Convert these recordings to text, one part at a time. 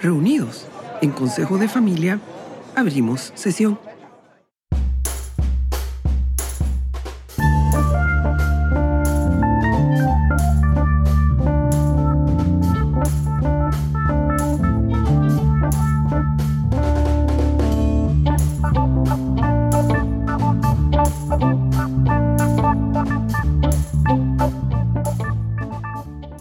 reunidos en Consejo de Familia, abrimos sesión.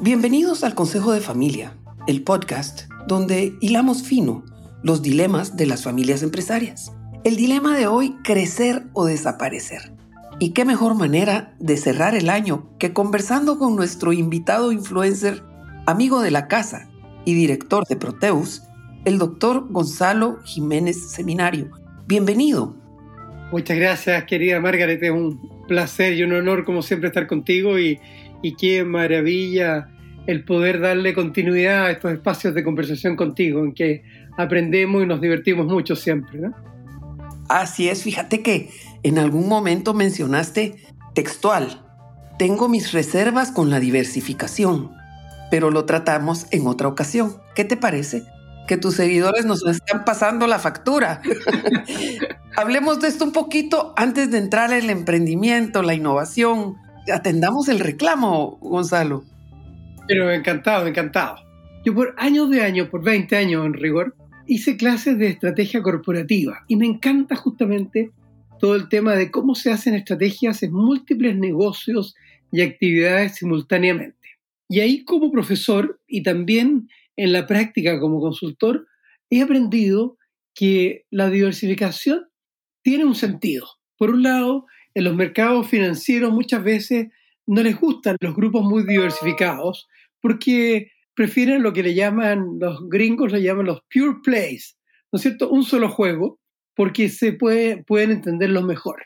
Bienvenidos al Consejo de Familia, el podcast donde hilamos fino los dilemas de las familias empresarias. El dilema de hoy, crecer o desaparecer. Y qué mejor manera de cerrar el año que conversando con nuestro invitado influencer, amigo de la casa y director de Proteus, el doctor Gonzalo Jiménez Seminario. Bienvenido. Muchas gracias, querida Margaret. Es un placer y un honor, como siempre, estar contigo y, y qué maravilla el poder darle continuidad a estos espacios de conversación contigo, en que aprendemos y nos divertimos mucho siempre. ¿no? Así es, fíjate que en algún momento mencionaste textual, tengo mis reservas con la diversificación, pero lo tratamos en otra ocasión. ¿Qué te parece? Que tus seguidores nos están pasando la factura. Hablemos de esto un poquito antes de entrar en el emprendimiento, la innovación. Atendamos el reclamo, Gonzalo. Pero encantado, encantado. Yo por años de años, por 20 años en rigor, hice clases de estrategia corporativa y me encanta justamente todo el tema de cómo se hacen estrategias en múltiples negocios y actividades simultáneamente. Y ahí como profesor y también en la práctica como consultor, he aprendido que la diversificación tiene un sentido. Por un lado, en los mercados financieros muchas veces no les gustan los grupos muy diversificados porque prefieren lo que le llaman, los gringos le llaman los pure plays, ¿no es cierto? Un solo juego, porque se puede, pueden entenderlo mejor.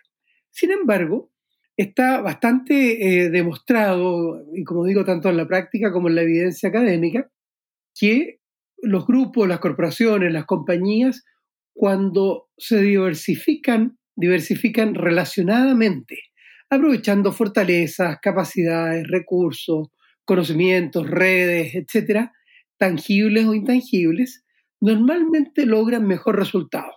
Sin embargo, está bastante eh, demostrado, y como digo, tanto en la práctica como en la evidencia académica, que los grupos, las corporaciones, las compañías, cuando se diversifican, diversifican relacionadamente, aprovechando fortalezas, capacidades, recursos, conocimientos, redes, etcétera, tangibles o intangibles, normalmente logran mejor resultado.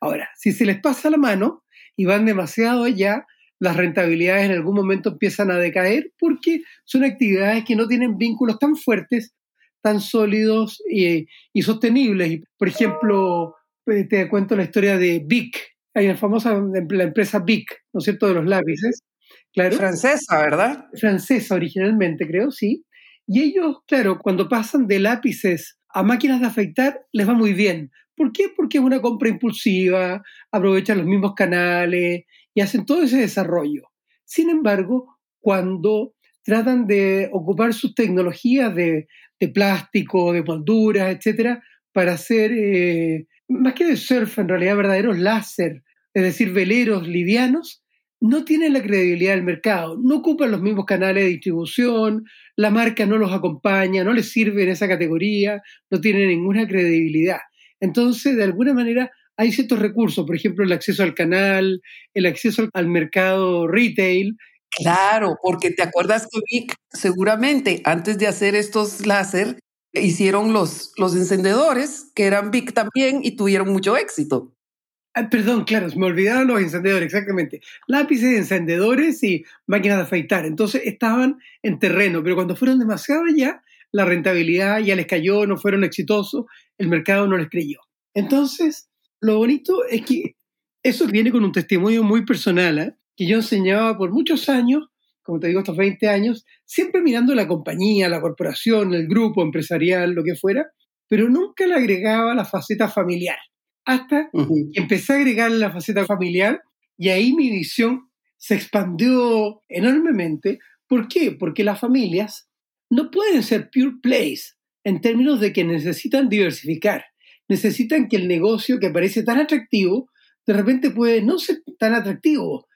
Ahora, si se les pasa la mano y van demasiado allá, las rentabilidades en algún momento empiezan a decaer porque son actividades que no tienen vínculos tan fuertes, tan sólidos y, y sostenibles. Por ejemplo, eh, te cuento la historia de Bic. Hay famosa la empresa Bic, ¿no es cierto?, de los lápices. Claro. Francesa, ¿verdad? Francesa originalmente, creo, sí. Y ellos, claro, cuando pasan de lápices a máquinas de afeitar, les va muy bien. ¿Por qué? Porque es una compra impulsiva, aprovechan los mismos canales y hacen todo ese desarrollo. Sin embargo, cuando tratan de ocupar sus tecnologías de, plástico, de molduras, etcétera, para hacer, eh, más que de surf, en realidad verdaderos láser, es decir, veleros livianos, no tienen la credibilidad del mercado, no ocupan los mismos canales de distribución, la marca no los acompaña, no les sirve en esa categoría, no tienen ninguna credibilidad. Entonces, de alguna manera, hay ciertos recursos, por ejemplo, el acceso al canal, el acceso al mercado retail. Claro, porque te acuerdas que Vic, seguramente antes de hacer estos láser, hicieron los, los encendedores, que eran Vic también, y tuvieron mucho éxito. Ah, perdón, claro, me olvidaron los encendedores, exactamente. Lápices, encendedores y máquinas de afeitar. Entonces estaban en terreno, pero cuando fueron demasiado allá, la rentabilidad ya les cayó, no fueron exitosos, el mercado no les creyó. Entonces, lo bonito es que eso viene con un testimonio muy personal, ¿eh? que yo enseñaba por muchos años, como te digo, estos 20 años, siempre mirando la compañía, la corporación, el grupo empresarial, lo que fuera, pero nunca le agregaba la faceta familiar hasta que empecé a agregar la faceta familiar y ahí mi visión se expandió enormemente. ¿Por qué? Porque las familias no pueden ser pure plays en términos de que necesitan diversificar, necesitan que el negocio que parece tan atractivo de repente puede no ser tan atractivo,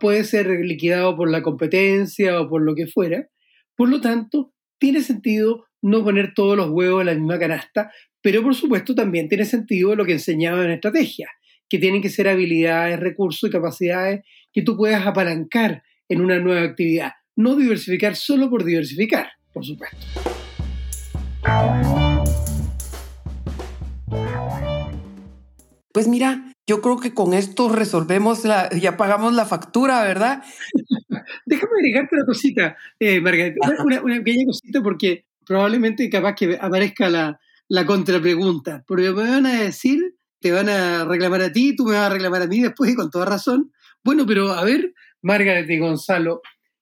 puede ser liquidado por la competencia o por lo que fuera. Por lo tanto, tiene sentido no poner todos los huevos en la misma canasta, pero por supuesto también tiene sentido lo que enseñaba en estrategia, que tienen que ser habilidades, recursos y capacidades que tú puedas apalancar en una nueva actividad. No diversificar solo por diversificar, por supuesto. Pues mira, yo creo que con esto resolvemos la, ya pagamos la factura, ¿verdad? Déjame agregarte una cosita, eh, Margarita, una, una, pequeña cosita porque probablemente capaz que aparezca la, la contrapregunta, porque me van a decir, te van a reclamar a ti, tú me vas a reclamar a mí después y con toda razón. Bueno, pero a ver, Margarita y Gonzalo,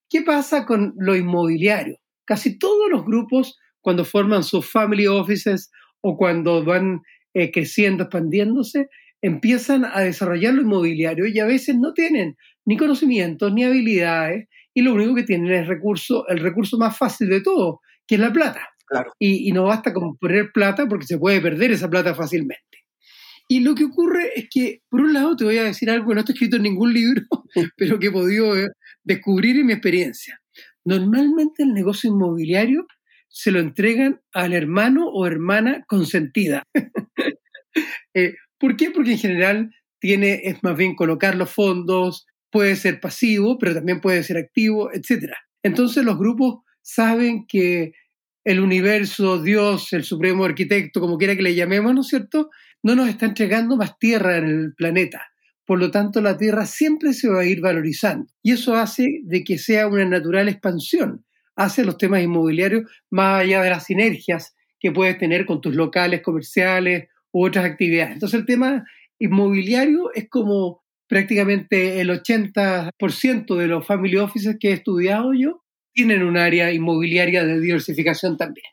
¿qué pasa con lo inmobiliario? Casi todos los grupos, cuando forman sus family offices o cuando van eh, creciendo, expandiéndose, empiezan a desarrollar lo inmobiliario y a veces no tienen ni conocimientos ni habilidades y lo único que tienen es recurso, el recurso más fácil de todo, que es la plata. Claro. Y, y no basta con poner plata porque se puede perder esa plata fácilmente. Y lo que ocurre es que, por un lado, te voy a decir algo que no está escrito en ningún libro, pero que he podido eh, descubrir en mi experiencia. Normalmente el negocio inmobiliario se lo entregan al hermano o hermana consentida. eh, ¿Por qué? Porque en general tiene, es más bien colocar los fondos, puede ser pasivo, pero también puede ser activo, etc. Entonces los grupos saben que el universo, Dios, el supremo arquitecto, como quiera que le llamemos, ¿no es cierto?, no nos está entregando más tierra en el planeta. Por lo tanto, la tierra siempre se va a ir valorizando. Y eso hace de que sea una natural expansión hacia los temas inmobiliarios, más allá de las sinergias que puedes tener con tus locales comerciales u otras actividades. Entonces, el tema inmobiliario es como prácticamente el 80% de los family offices que he estudiado yo tienen un área inmobiliaria de diversificación también.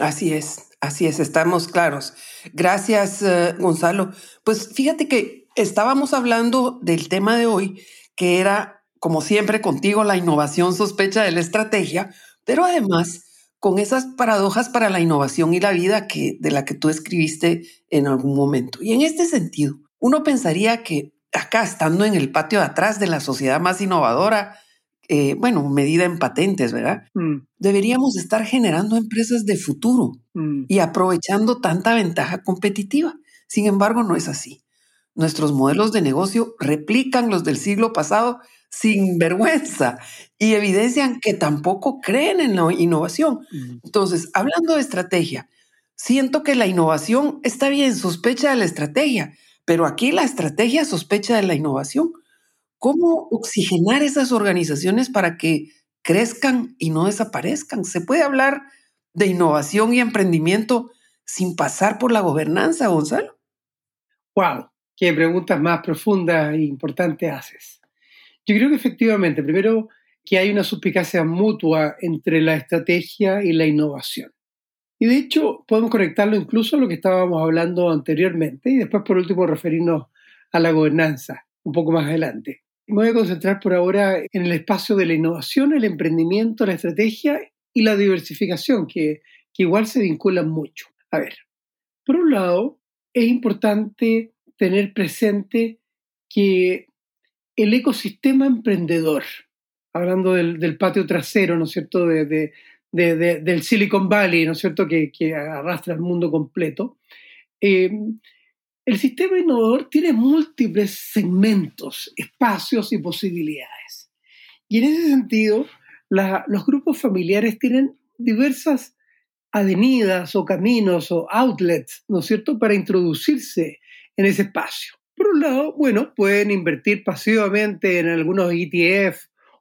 Así es, así es, estamos claros. Gracias, uh, Gonzalo. Pues fíjate que estábamos hablando del tema de hoy, que era, como siempre, contigo, la innovación sospecha de la estrategia, pero además con esas paradojas para la innovación y la vida que, de la que tú escribiste en algún momento. Y en este sentido, uno pensaría que acá, estando en el patio de atrás de la sociedad más innovadora, eh, bueno, medida en patentes, ¿verdad? Mm. Deberíamos estar generando empresas de futuro mm. y aprovechando tanta ventaja competitiva. Sin embargo, no es así. Nuestros modelos de negocio replican los del siglo pasado sin vergüenza y evidencian que tampoco creen en la innovación. Mm. Entonces, hablando de estrategia, siento que la innovación está bien, sospecha de la estrategia, pero aquí la estrategia sospecha de la innovación. ¿Cómo oxigenar esas organizaciones para que crezcan y no desaparezcan? ¿Se puede hablar de innovación y emprendimiento sin pasar por la gobernanza, Gonzalo? ¡Wow! ¿Qué preguntas más profundas e importantes haces? Yo creo que efectivamente, primero, que hay una suspicacia mutua entre la estrategia y la innovación. Y de hecho, podemos conectarlo incluso a lo que estábamos hablando anteriormente y después, por último, referirnos a la gobernanza un poco más adelante. Me voy a concentrar por ahora en el espacio de la innovación, el emprendimiento, la estrategia y la diversificación, que, igual se vinculan mucho. A ver, por un lado, es importante tener presente que el ecosistema emprendedor, hablando del, patio trasero, ¿no es cierto?, de, del Silicon Valley, ¿no es cierto?, que, arrastra al mundo completo, eh, el sistema innovador tiene múltiples segmentos, espacios y posibilidades. Y en ese sentido, los grupos familiares tienen diversas avenidas o caminos o outlets, ¿no es cierto?, para introducirse en ese espacio. Por un lado, bueno, pueden invertir pasivamente en algunos ETF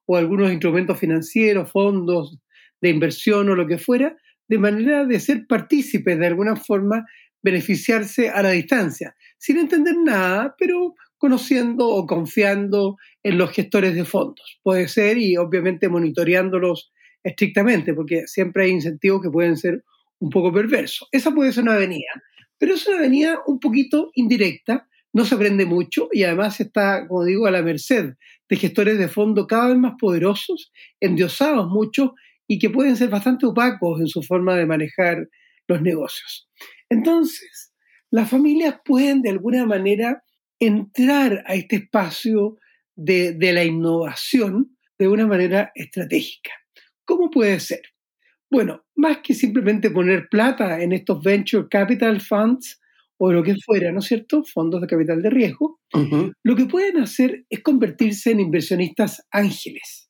o algunos instrumentos financieros, fondos de inversión o lo que fuera, de manera de ser partícipes de alguna forma beneficiarse a la distancia, sin entender nada, pero conociendo o confiando en los gestores de fondos. Puede ser y obviamente monitoreándolos estrictamente, porque siempre hay incentivos que pueden ser un poco perversos. Esa puede ser una avenida, pero es una avenida un poquito indirecta, no se aprende mucho y además está, como digo, a la merced de gestores de fondo cada vez más poderosos, endiosados mucho y que pueden ser bastante opacos en su forma de manejar los negocios. Entonces, las familias pueden de alguna manera entrar a este espacio de, la innovación de una manera estratégica. ¿Cómo puede ser? Bueno, más que simplemente poner plata en estos venture capital funds o lo que fuera, ¿no es cierto? Fondos de capital de riesgo, lo que pueden hacer es convertirse en inversionistas ángeles.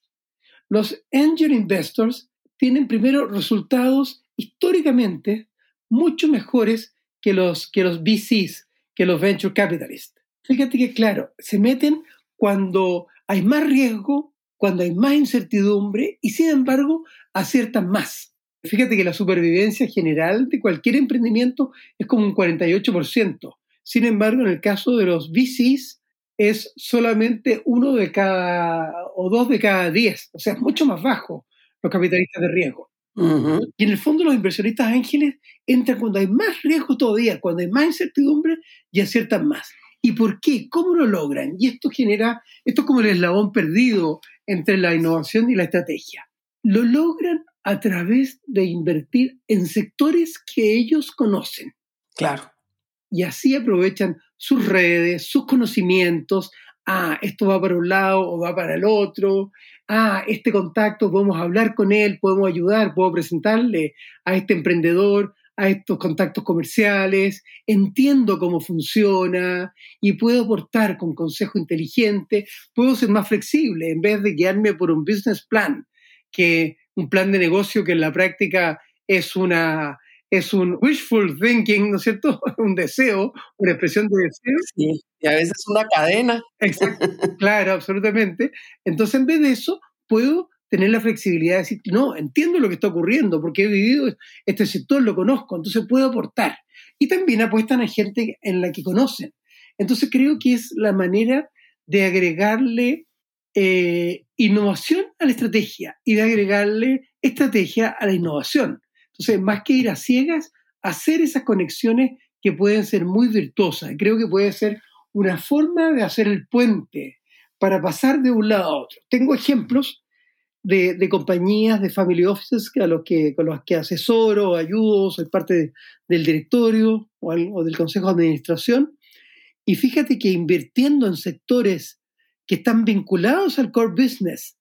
Los angel investors tienen primero resultados históricamente mucho mejores que los, que los VCs, que los venture capitalists. Fíjate que, claro, se meten cuando hay más riesgo, cuando hay más incertidumbre y, sin embargo, aciertan más. Fíjate que la supervivencia general de cualquier emprendimiento es como un 48%. Sin embargo, en el caso de los VCs es solamente uno de cada o dos de cada diez, o sea, mucho más bajo los capitalistas de riesgo. Y en el fondo los inversionistas ángeles entran cuando hay más riesgo todavía, cuando hay más incertidumbre y aciertan más. ¿Y por qué? ¿Cómo lo logran? Y esto genera, esto es como el eslabón perdido entre la innovación y la estrategia. Lo logran a través de invertir en sectores que ellos conocen. Claro. Y así aprovechan sus redes, sus conocimientos. Ah, esto va para un lado o va para el otro. Ah, este contacto, podemos hablar con él, podemos ayudar, puedo presentarle a este emprendedor a estos contactos comerciales, entiendo cómo funciona y puedo aportar con consejo inteligente, puedo ser más flexible en vez de guiarme por un business plan, que un plan de negocio que en la práctica es una es un wishful thinking, ¿no es cierto? Un deseo, una expresión de deseo. Sí, y a veces una cadena. Exacto, claro, absolutamente. Entonces, en vez de eso, puedo tener la flexibilidad de decir, no, entiendo lo que está ocurriendo, porque he vivido este sector, lo conozco, entonces puedo aportar. Y también apuestan a gente en la que conocen. Entonces creo que es la manera de agregarle eh, innovación a la estrategia y de agregarle estrategia a la innovación. Entonces, más que ir a ciegas, hacer esas conexiones que pueden ser muy virtuosas. Creo que puede ser una forma de hacer el puente para pasar de un lado a otro. Tengo ejemplos de, compañías, de family offices a los que, con los que asesoro, ayudo, soy parte del directorio o, o del consejo de administración. Y fíjate que invirtiendo en sectores que están vinculados al core business,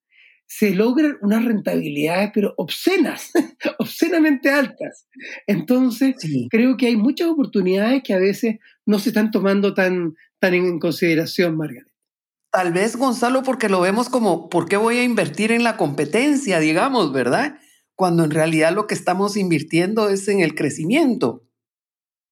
se logran unas rentabilidades, pero obscenas, obscenamente altas. Entonces, creo que hay muchas oportunidades que a veces no se están tomando tan, tan en consideración, Margaret. Tal vez, Gonzalo, porque lo vemos como, ¿por qué voy a invertir en la competencia, digamos, verdad? Cuando en realidad lo que estamos invirtiendo es en el crecimiento.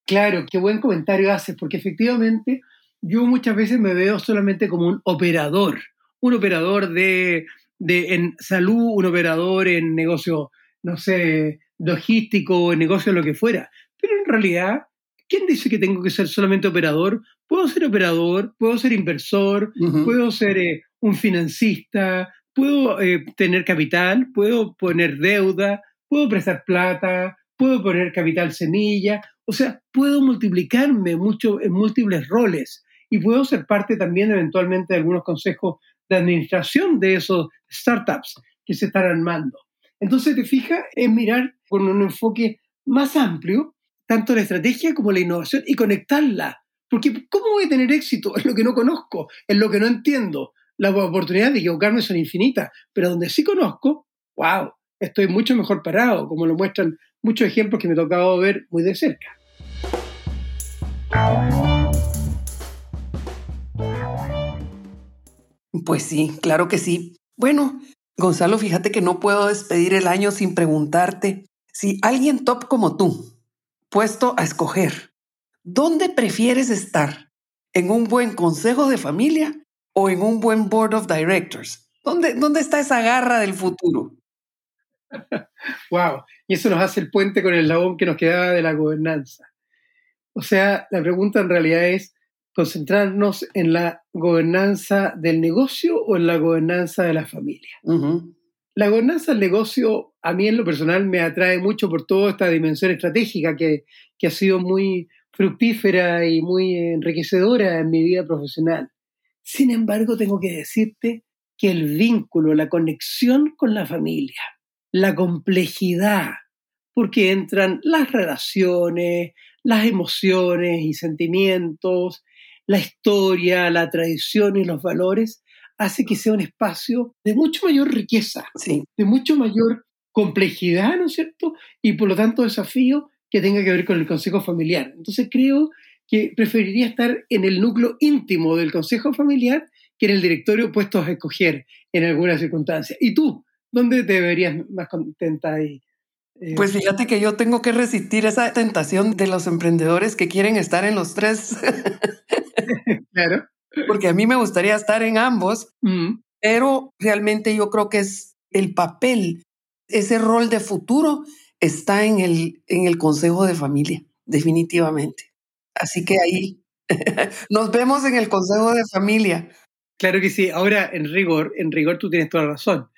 Claro, qué buen comentario haces, porque efectivamente yo muchas veces me veo solamente como un operador, un operador de, de, en salud, un operador en negocio, no sé, logístico, en negocio lo que fuera. Pero en realidad, ¿quién dice que tengo que ser solamente operador? Puedo ser operador, puedo ser inversor, puedo ser eh, un financista, puedo eh, tener capital, puedo poner deuda, puedo prestar plata, puedo poner capital semilla, o sea, puedo multiplicarme mucho en múltiples roles y puedo ser parte también eventualmente de algunos consejos de administración de esos startups que se están armando. Entonces, te fijas, es mirar con un enfoque más amplio, tanto la estrategia como la innovación, y conectarla. Porque, ¿cómo voy a tener éxito en lo que no conozco, en lo que no entiendo? Las oportunidades de equivocarme son infinitas, pero donde sí conozco, wow, estoy mucho mejor parado, como lo muestran muchos ejemplos que me he tocado ver muy de cerca. Pues sí, claro que sí. Bueno, Gonzalo, fíjate que no puedo despedir el año sin preguntarte si alguien top como tú, puesto a escoger, ¿dónde prefieres estar? ¿En un buen consejo de familia o en un buen board of directors? ¿Dónde, dónde está esa garra del futuro? wow, y eso nos hace el puente con el labón que nos quedaba de la gobernanza. O sea, la pregunta en realidad es, concentrarnos en la gobernanza del negocio o en la gobernanza de la familia. La gobernanza del negocio, a mí en lo personal, me atrae mucho por toda esta dimensión estratégica que, que ha sido muy fructífera y muy enriquecedora en mi vida profesional. Sin embargo, tengo que decirte que el vínculo, la conexión con la familia, la complejidad, porque entran las relaciones, las emociones y sentimientos, la historia, la tradición y los valores, hace que sea un espacio de mucho mayor riqueza, de mucho mayor complejidad, ¿no es cierto? Y por lo tanto desafío que tenga que ver con el consejo familiar. Entonces creo que preferiría estar en el núcleo íntimo del consejo familiar que en el directorio puestos a escoger en algunas circunstancias. ¿Y tú? ¿Dónde te verías más contenta y Eh, pues fíjate que yo tengo que resistir esa tentación de los emprendedores que quieren estar en los tres. claro. Porque a mí me gustaría estar en ambos, mm. pero realmente yo creo que es el papel, ese rol de futuro está en el, en el consejo de familia, definitivamente. Así que ahí nos vemos en el consejo de familia. Claro que sí. Ahora, en rigor, en rigor tú tienes toda la razón.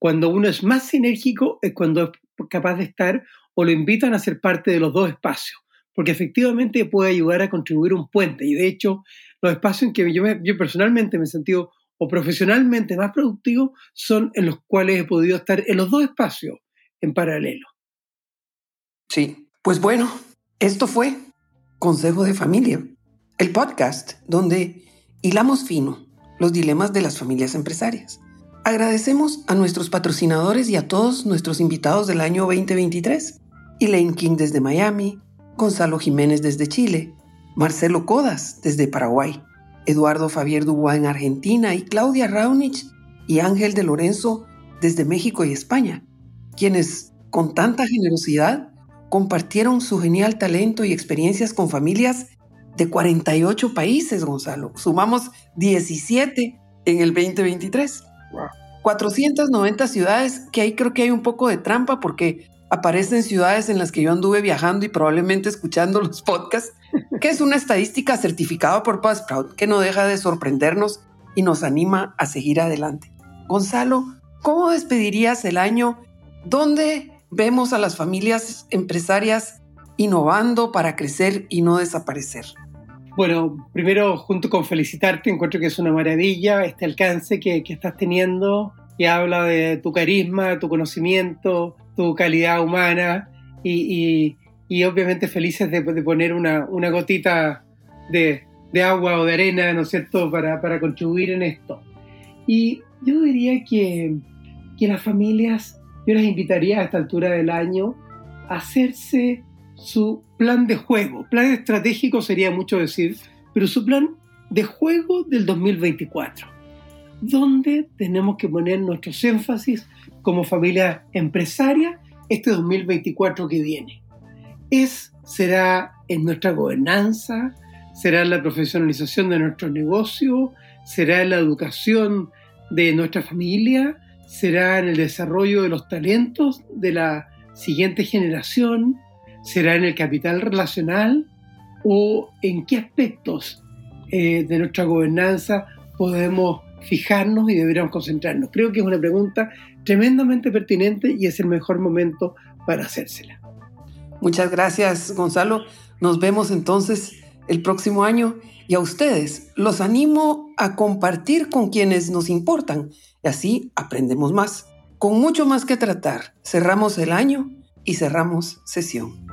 Cuando uno es más sinérgico es cuando es capaz de estar o lo invitan a ser parte de los dos espacios, porque efectivamente puede ayudar a contribuir un puente. Y de hecho, los espacios en que yo, personalmente me he sentido o profesionalmente más productivo son en los cuales he podido estar en los dos espacios en paralelo. Sí, pues bueno, esto fue Consejo de Familia, el podcast donde hilamos fino los dilemas de las familias empresarias. Agradecemos a nuestros patrocinadores y a todos nuestros invitados del año 2023. Elaine King desde Miami, Gonzalo Jiménez desde Chile, Marcelo Codas desde Paraguay, Eduardo Fabier Dubois en Argentina y Claudia Raunich y Ángel de Lorenzo desde México y España, quienes con tanta generosidad compartieron su genial talento y experiencias con familias de 48 países, Gonzalo. Sumamos 17 en el 2023. 490 ciudades, que ahí creo que hay un poco de trampa porque aparecen ciudades en las que yo anduve viajando y probablemente escuchando los podcasts, que es una estadística certificada por Buzzsprout que no deja de sorprendernos y nos anima a seguir adelante. Gonzalo, ¿cómo despedirías el año? ¿Dónde vemos a las familias empresarias innovando para crecer y no desaparecer? Bueno, primero, junto con felicitarte, encuentro que es una maravilla este alcance que, estás teniendo, y habla de tu carisma, tu conocimiento, tu calidad humana, y, obviamente felices de, poner una, gotita de, agua o de arena, ¿no es cierto?, para, contribuir en esto. Y yo diría que, que las familias, yo las invitaría a esta altura del año a hacerse su plan de juego. Plan estratégico sería mucho decir, pero su plan de juego del 2024, donde tenemos que poner nuestros énfasis como familia empresaria este 2024 que viene. Es, será en nuestra gobernanza, será en la profesionalización de nuestro negocio, será en la educación de nuestra familia, será en el desarrollo de los talentos de la siguiente generación, ¿Será en el capital relacional o en qué aspectos eh, de nuestra gobernanza podemos fijarnos y deberíamos concentrarnos? Creo que es una pregunta tremendamente pertinente y es el mejor momento para hacérsela. Muchas gracias, Gonzalo. Nos vemos entonces el próximo año y a ustedes los animo a compartir con quienes nos importan y así aprendemos más. Con mucho más que tratar, cerramos el año y cerramos sesión.